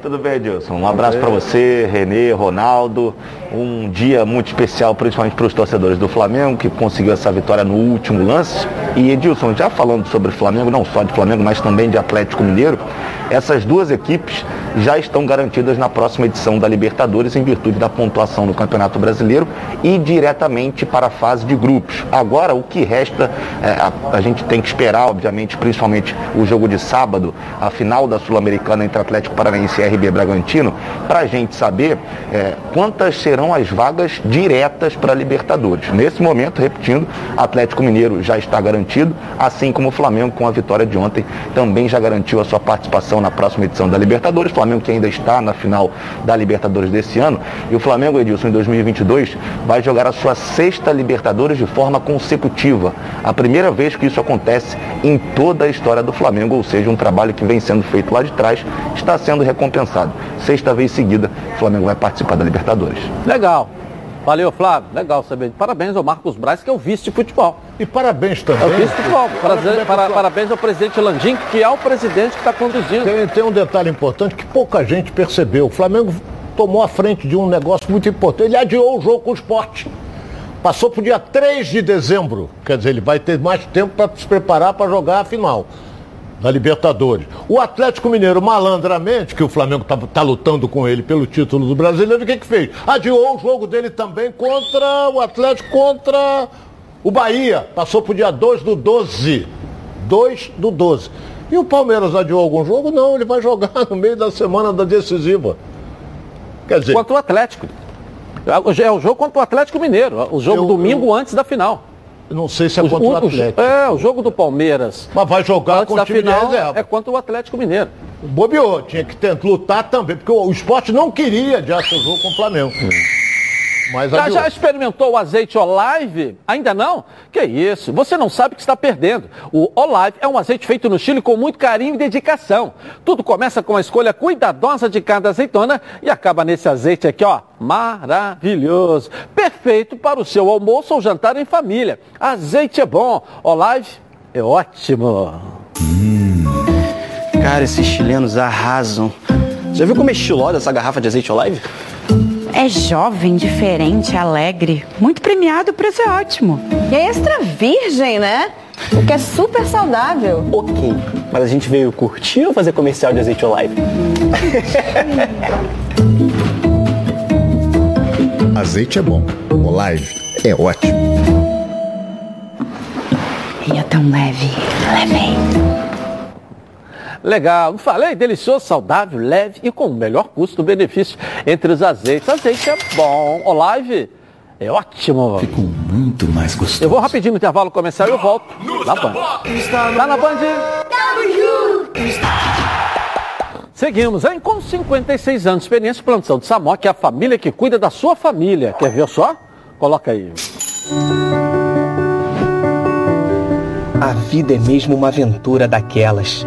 Tudo bem, Edilson? Um abraço para você, Renê, Ronaldo. Um dia muito especial, principalmente para os torcedores do Flamengo, que conseguiu essa vitória no último lance. E Edilson, já falando sobre Flamengo, não só de Flamengo, mas também de Atlético Mineiro, essas duas equipes já estão garantidas na próxima edição da Libertadores em virtude da pontuação no Campeonato Brasileiro e diretamente para a fase de grupos. Agora, o que resta, é, a, a gente tem que esperar, obviamente, principalmente o jogo de sábado, a final da Sul-Americana entre Atlético Paranaense e RB Bragantino, para a gente saber é, quantas serão as vagas diretas para Libertadores. Nesse momento, repetindo, Atlético Mineiro já está garantido, assim como o Flamengo, com a vitória de ontem, também já garantiu a sua participação na próxima edição da Libertadores. Flamengo que ainda está na final da Libertadores desse ano. E o Flamengo, Edilson, em 2022, vai jogar a sua sexta Libertadores de forma consecutiva. A primeira vez que isso acontece em toda a história do Flamengo, ou seja, um trabalho que vem sendo feito lá de trás, está sendo recompensado. Sexta vez seguida, o Flamengo vai participar da Libertadores. Legal. Valeu, Flávio. Legal saber. Parabéns ao Marcos Braz, que é o vice de futebol. E parabéns É o também. vice de futebol. Prazer- para- parabéns ao presidente Landim, que é o presidente que está conduzindo. Tem, tem um detalhe importante que pouca gente percebeu. O Flamengo tomou a frente de um negócio muito importante. Ele adiou o jogo com o esporte. Passou para o dia 3 de dezembro. Quer dizer, ele vai ter mais tempo para se preparar para jogar a final da Libertadores. O Atlético Mineiro, malandramente, que o Flamengo está lutando com ele pelo título do brasileiro, o que, que fez? Adiou o jogo dele também contra o Atlético contra o Bahia. Passou para o dia 2 do 12. 2 do 12. E o Palmeiras adiou algum jogo? Não, ele vai jogar no meio da semana da decisiva. Quer dizer. Contra o Atlético. É o jogo contra o Atlético Mineiro. O jogo eu, domingo eu, antes da final. Não sei se é contra o, o Atlético. É, o jogo do Palmeiras. Mas vai jogar antes com o time final, É contra o Atlético Mineiro. Bobeou, tinha que tentar lutar também, porque o, o esporte não queria adiar seu jogo com o Flamengo. Hum. Mas já, já experimentou o azeite Olive? Ainda não? Que isso, você não sabe o que está perdendo. O Olive é um azeite feito no Chile com muito carinho e dedicação. Tudo começa com a escolha cuidadosa de cada azeitona e acaba nesse azeite aqui, ó, maravilhoso. Perfeito para o seu almoço ou jantar em família. Azeite é bom, Olive é ótimo. Hum. Cara, esses chilenos arrasam. Já viu como é estilosa essa garrafa de azeite Olive? É jovem, diferente, alegre. Muito premiado, o preço é ótimo. E é extra virgem, né? O que é super saudável. Ok, mas a gente veio curtir ou fazer comercial de azeite Olive? azeite é bom, Olive é ótimo. E é tão leve, leve. Legal, não falei? Delicioso, saudável, leve e com o melhor custo-benefício entre os azeites. Azeite é bom. Olive é ótimo. Ficou muito mais gostoso. Eu vou rapidinho no intervalo comercial e eu volto na Band. Tá na Band? Seguimos, hein? Com 56 anos de experiência, plantação de Samok, é a família que cuida da sua família. Quer ver só? Coloca aí. A vida é mesmo uma aventura daquelas.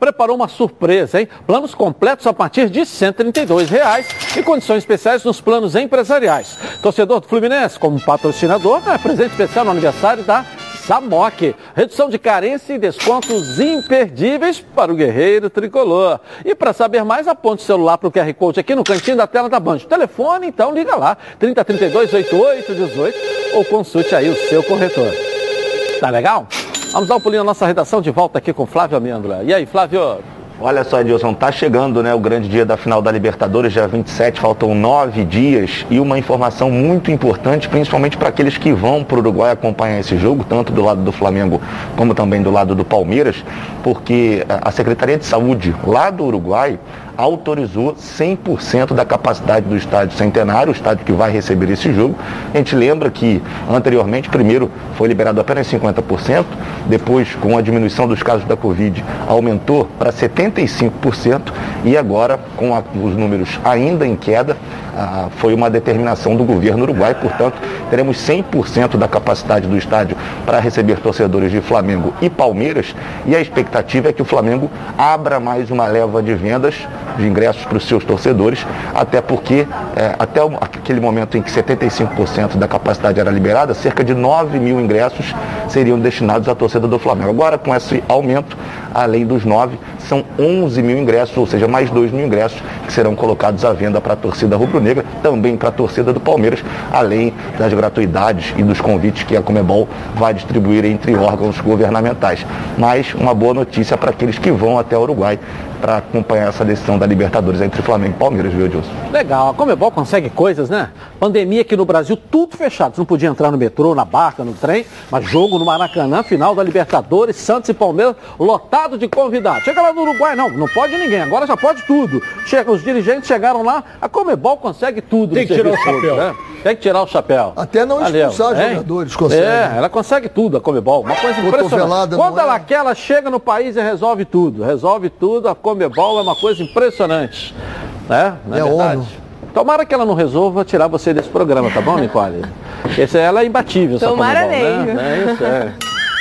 preparou uma surpresa, hein? Planos completos a partir de 132 reais e condições especiais nos planos empresariais. Torcedor do Fluminense, como patrocinador, é presente especial no aniversário da Samok. Redução de carência e descontos imperdíveis para o guerreiro tricolor. E para saber mais, aponte o celular para o QR Code aqui no cantinho da tela da Band. Telefone, então, liga lá, 3032 8818 ou consulte aí o seu corretor. Tá legal? Vamos dar um pulinho na nossa redação de volta aqui com Flávio Amêndola. E aí, Flávio? Olha só, Edilson, tá chegando né, o grande dia da final da Libertadores, dia 27, faltam nove dias e uma informação muito importante, principalmente para aqueles que vão para o Uruguai acompanhar esse jogo, tanto do lado do Flamengo como também do lado do Palmeiras, porque a Secretaria de Saúde lá do Uruguai autorizou 100% da capacidade do estádio Centenário, o estádio que vai receber esse jogo. A gente lembra que anteriormente, primeiro foi liberado apenas 50%, depois, com a diminuição dos casos da Covid, aumentou para 75% e agora, com a, os números ainda em queda, ah, foi uma determinação do governo uruguai, portanto, teremos 100% da capacidade do estádio para receber torcedores de Flamengo e Palmeiras e a expectativa é que o Flamengo abra mais uma leva de vendas de ingressos para os seus torcedores, até porque é, até aquele momento em que 75% da capacidade era liberada, cerca de 9 mil ingressos seriam destinados à torcida do Flamengo. Agora, com esse aumento, além dos 9, são 11 mil ingressos, ou seja, mais 2 mil ingressos que serão colocados à venda para a torcida rubro-negra, também para a torcida do Palmeiras, além das gratuidades e dos convites que a Comebol vai distribuir entre órgãos governamentais. Mas uma boa notícia para aqueles que vão até o Uruguai para acompanhar essa decisão da Libertadores entre Flamengo e Palmeiras, viu, Edilson? Legal, a Comebol consegue coisas, né? Pandemia aqui no Brasil, tudo fechado. Você não podia entrar no metrô, na barca, no trem, mas jogo no Maracanã, final da Libertadores, Santos e Palmeiras, lotado de convidados. Chega lá no Uruguai, não, não pode ninguém, agora já pode tudo. Chega, os dirigentes chegaram lá, a Comebol consegue tudo. Tem que tirar o chapéu. Né? Tem que tirar o chapéu. Até não Valeu, expulsar hein? jogadores, consegue. É, ela consegue tudo, a Comebol. Uma coisa impressionante. Quando ela é? quer, ela chega no país e resolve tudo. Resolve tudo, a Comebol é uma coisa impressionante. Né? Não é, é verdade? ONU. Tomara que ela não resolva tirar você desse programa, tá bom, Nicole? Esse ela é imbatível. essa Tomara Comebol, mesmo. Né? É isso, é.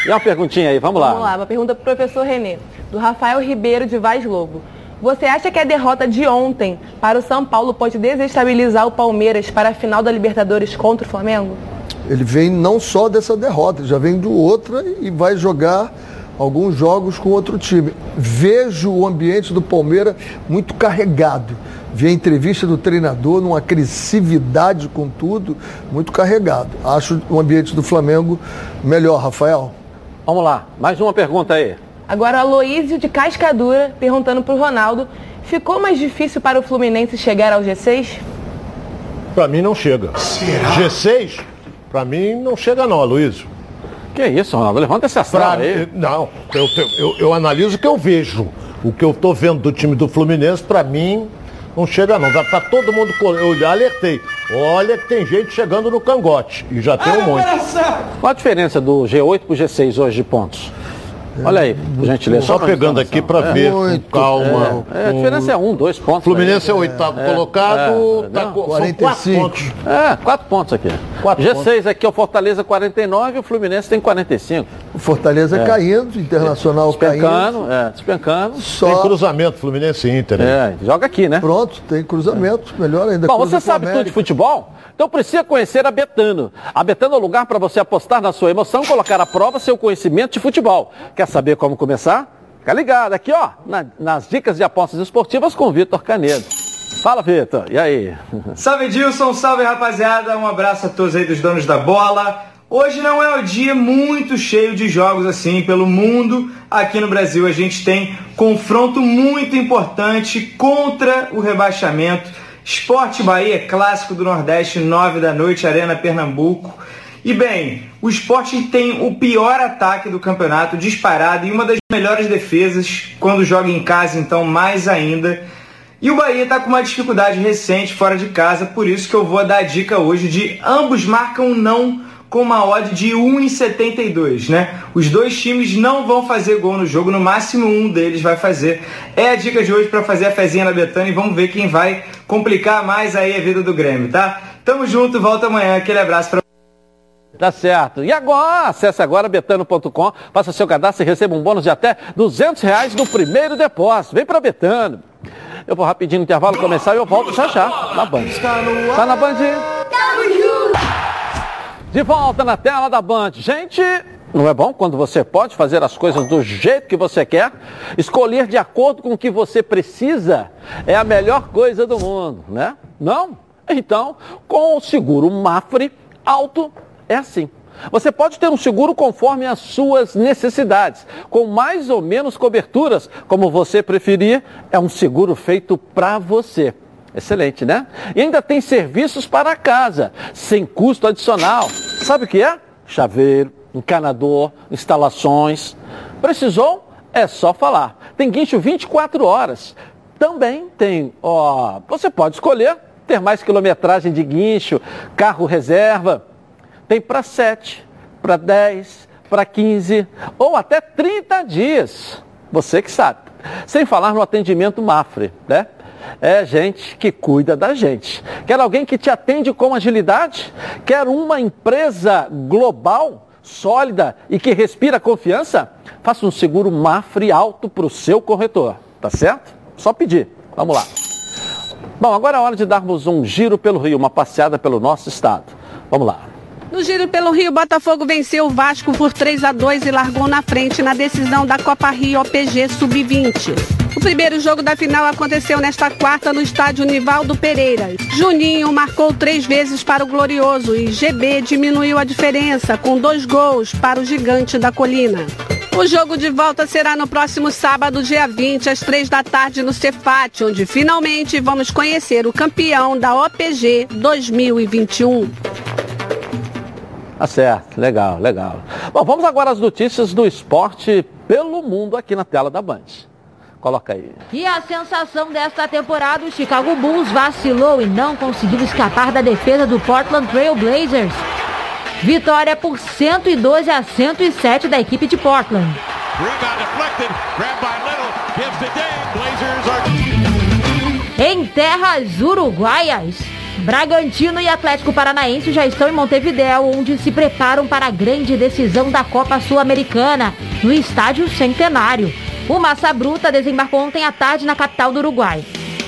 E uma perguntinha aí, vamos lá. Vamos lá, uma pergunta pro professor Renê, do Rafael Ribeiro de Vaz Lobo. Você acha que a derrota de ontem para o São Paulo pode desestabilizar o Palmeiras para a final da Libertadores contra o Flamengo? Ele vem não só dessa derrota, ele já vem de outra e vai jogar alguns jogos com outro time. Vejo o ambiente do Palmeiras muito carregado. Vi a entrevista do treinador numa agressividade com tudo, muito carregado. Acho o ambiente do Flamengo melhor, Rafael. Vamos lá, mais uma pergunta aí. Agora o Aloísio de Cascadura perguntando pro Ronaldo, ficou mais difícil para o Fluminense chegar ao G6? Pra mim não chega. G6, pra mim não chega não, Aloysio. Que isso, Ronaldo? Levanta essa Pra sala aí. Não, eu, eu, eu analiso o que eu vejo. O que eu tô vendo do time do Fluminense, pra mim, não chega não. Já tá todo mundo. Eu já alertei. Olha que tem gente chegando no cangote. E já tem um monte. Qual a diferença do G8 pro G6 hoje de pontos? Olha aí, gentileza. Só pra pegando aqui pra noção. ver Muito, com calma. É, a diferença é um, dois pontos. Fluminense é aí. o oitavo É, colocado, é, tá não. com, são quatro 45. pontos. É, quatro pontos aqui. Quatro G6 aqui é o Fortaleza 49 e o Fluminense tem 45. O Fortaleza É. caindo, Internacional caindo. Despencando, é, despencando. Tem Só cruzamento Fluminense e Inter. né? É, joga aqui, né? pronto, tem cruzamento, melhor ainda. Bom, você sabe tudo de futebol? Então precisa conhecer a Betano. A Betano é o lugar para você apostar na sua emoção, colocar à prova seu conhecimento de futebol. Quer saber como começar? Fica ligado aqui, ó, na- nas dicas de apostas esportivas com Vitor Canedo. Fala, Vitor. E aí? Salve Edilson, salve rapaziada, um abraço a todos aí dos donos da bola. Hoje não é o dia muito cheio de jogos assim pelo mundo. Aqui no Brasil a gente tem confronto muito importante contra o rebaixamento. Esporte Bahia, clássico do Nordeste, 9 da noite, Arena Pernambuco. E bem, o esporte tem o pior ataque do campeonato, disparado, e uma das melhores defesas quando joga em casa, então mais ainda. E o Bahia está com uma dificuldade recente fora de casa, por isso que eu vou dar a dica hoje de ambos marcam não com uma odd de 1,72, né? Os dois times não vão fazer gol no jogo, no máximo um deles vai fazer. É a dica de hoje para fazer a fezinha na Betânia e vamos ver quem vai complicar mais aí a vida do Grêmio, tá? Tamo junto, volta amanhã, aquele abraço para Tá certo. E agora, acesse agora betano.com, faça seu cadastro e receba um bônus de até 200 reais no primeiro depósito. Vem pra Betano. Eu vou rapidinho no intervalo começar e eu volto já já na Band. Tá na Band? De volta na tela da Band. Gente, não é bom quando você pode fazer as coisas do jeito que você quer? Escolher de acordo com o que você precisa é a melhor coisa do mundo, né? Não? Então, com o seguro Mafre Alto é assim. Você pode ter um seguro conforme as suas necessidades, com mais ou menos coberturas, como você preferir. É um seguro feito para você. Excelente, né? E ainda tem serviços para casa, sem custo adicional. Sabe o que é? Chaveiro, encanador, instalações. Precisou? É só falar. Tem guincho 24 horas. Também tem, ó, você pode escolher ter mais quilometragem de guincho, carro reserva. Tem para 7, para 10, para 15 ou até 30 dias. Você que sabe. Sem falar no atendimento Mafre, né? É gente que cuida da gente. Quer alguém que te atende com agilidade? Quer uma empresa global, sólida e que respira confiança? Faça um seguro Mafre alto para o seu corretor, tá certo? Só pedir. Vamos lá. Bom, agora é hora de darmos um giro pelo Rio, uma passeada pelo nosso estado. Vamos lá. No giro pelo Rio, Botafogo venceu o Vasco por 3 a 2 e largou na frente na decisão da Copa Rio OPG Sub-20. O primeiro jogo da final aconteceu nesta quarta no estádio Nivaldo Pereira. Juninho marcou três vezes para o Glorioso e GB diminuiu a diferença com dois gols para o Gigante da Colina. O jogo de volta será no próximo sábado, dia 20, às três da tarde, no Cefat, onde finalmente vamos conhecer o campeão da OPG 2021. Tá certo, legal, legal. Bom, vamos agora às notícias do esporte pelo mundo aqui na tela da Band. Coloca aí. E a sensação desta temporada, o Chicago Bulls vacilou e não conseguiu escapar da defesa do Portland Trail Blazers. Vitória por 112 a 107 da equipe de Portland. Em terras uruguaias, Bragantino e Atlético Paranaense já estão em Montevidéu, onde se preparam para a grande decisão da Copa Sul-Americana, no Estádio Centenário. O Massa Bruta desembarcou ontem à tarde na capital do Uruguai.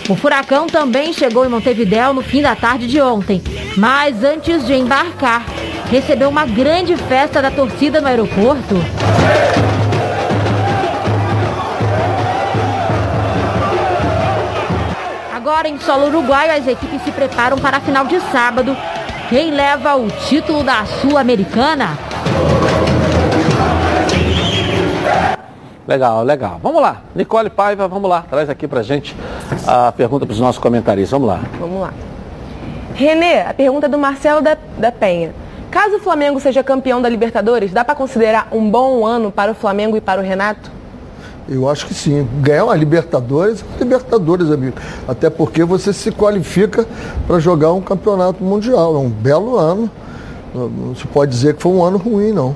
O Furacão também chegou em Montevidéu no fim da tarde de ontem, mas antes de embarcar, recebeu uma grande festa da torcida no aeroporto. Agora em solo uruguaio, as equipes se preparam para a final de sábado. Quem leva o título da Sul-Americana? Legal, legal. Vamos lá. Nicole Paiva, vamos lá. Traz aqui pra gente a pergunta para os nossos comentaristas. Vamos lá. Vamos lá. Renê, a pergunta é do Marcelo da, da Penha. Caso o Flamengo seja campeão da Libertadores, dá para considerar um bom ano para o Flamengo e para o Renato? Eu acho que sim. Ganhar uma Libertadores, Libertadores, amigo. Até porque você se qualifica para jogar um campeonato mundial. É um belo ano. Não se pode dizer que foi um ano ruim, não.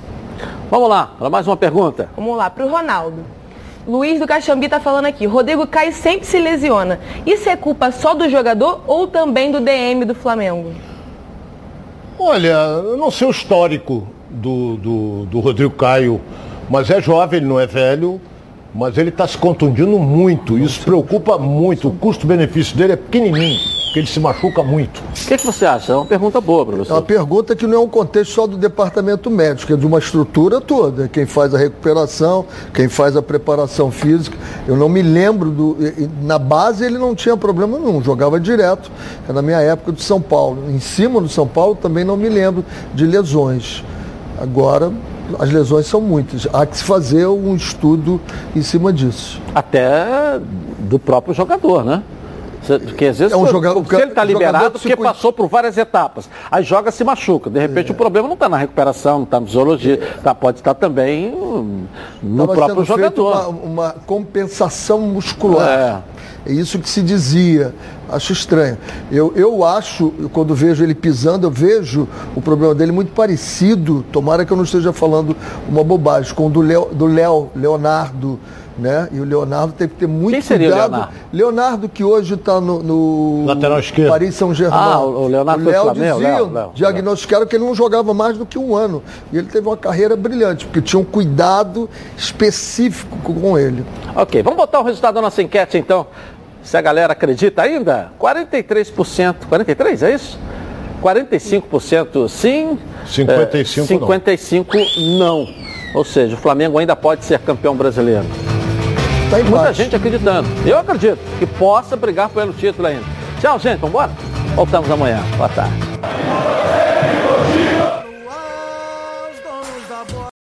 Vamos lá, para mais uma pergunta. Vamos lá, para o Ronaldo. Luiz do Caxambi está falando aqui. Rodrigo Caio sempre se lesiona. Isso é culpa só do jogador ou também do DM do Flamengo? Olha, eu não sei o histórico do, do, do Rodrigo Caio, mas é jovem, ele não é velho mas ele está se contundindo muito. Isso preocupa muito. O custo-benefício dele é pequenininho, porque ele se machuca muito. O que, que, você acha? É uma pergunta boa, professor. É uma pergunta que não é um contexto só do departamento médico, é de uma estrutura toda. Quem faz a recuperação, quem faz a preparação física. Eu não me lembro do. Na base ele não tinha problema nenhum, jogava direto. É na minha época de São Paulo. Em cima do São Paulo também não me lembro de lesões. Agora, as lesões são muitas. Há que se fazer um estudo em cima disso. Até do próprio jogador, né? Porque às vezes é um jogador, se ele está liberado, porque passou por várias etapas. Aí joga se machuca. De repente é. o problema não está na recuperação, não está na fisiologia, é. tá, pode estar também no Tava próprio jogador. Uma, uma, compensação muscular. É. é isso que se dizia. Acho estranho. Eu, eu acho, quando vejo ele pisando, eu vejo o problema dele muito parecido, tomara que eu não esteja falando uma bobagem, com o do Léo, do Léo Leonardo né? E o Leonardo tem que ter muito Quem seria cuidado. Leonardo? Leonardo que hoje está no, no, lateral esquerdo. Paris São Germain. Ah, o Leonardo o Léo Flamengo, dizia, Léo, Léo, diagnosticaram que ele não jogava mais do que um ano. E ele teve uma carreira brilhante, porque tinha um cuidado específico com ele. Ok, vamos botar o resultado da nossa enquete então. Se a galera acredita ainda, 43%, 43 é isso? 45% sim, 55, é, 55 não. não. Ou seja, o Flamengo ainda pode ser campeão brasileiro. Tá Muita gente acreditando. Eu acredito que possa brigar pelo título ainda. Tchau, gente. Vamos embora? Voltamos amanhã. Boa tarde.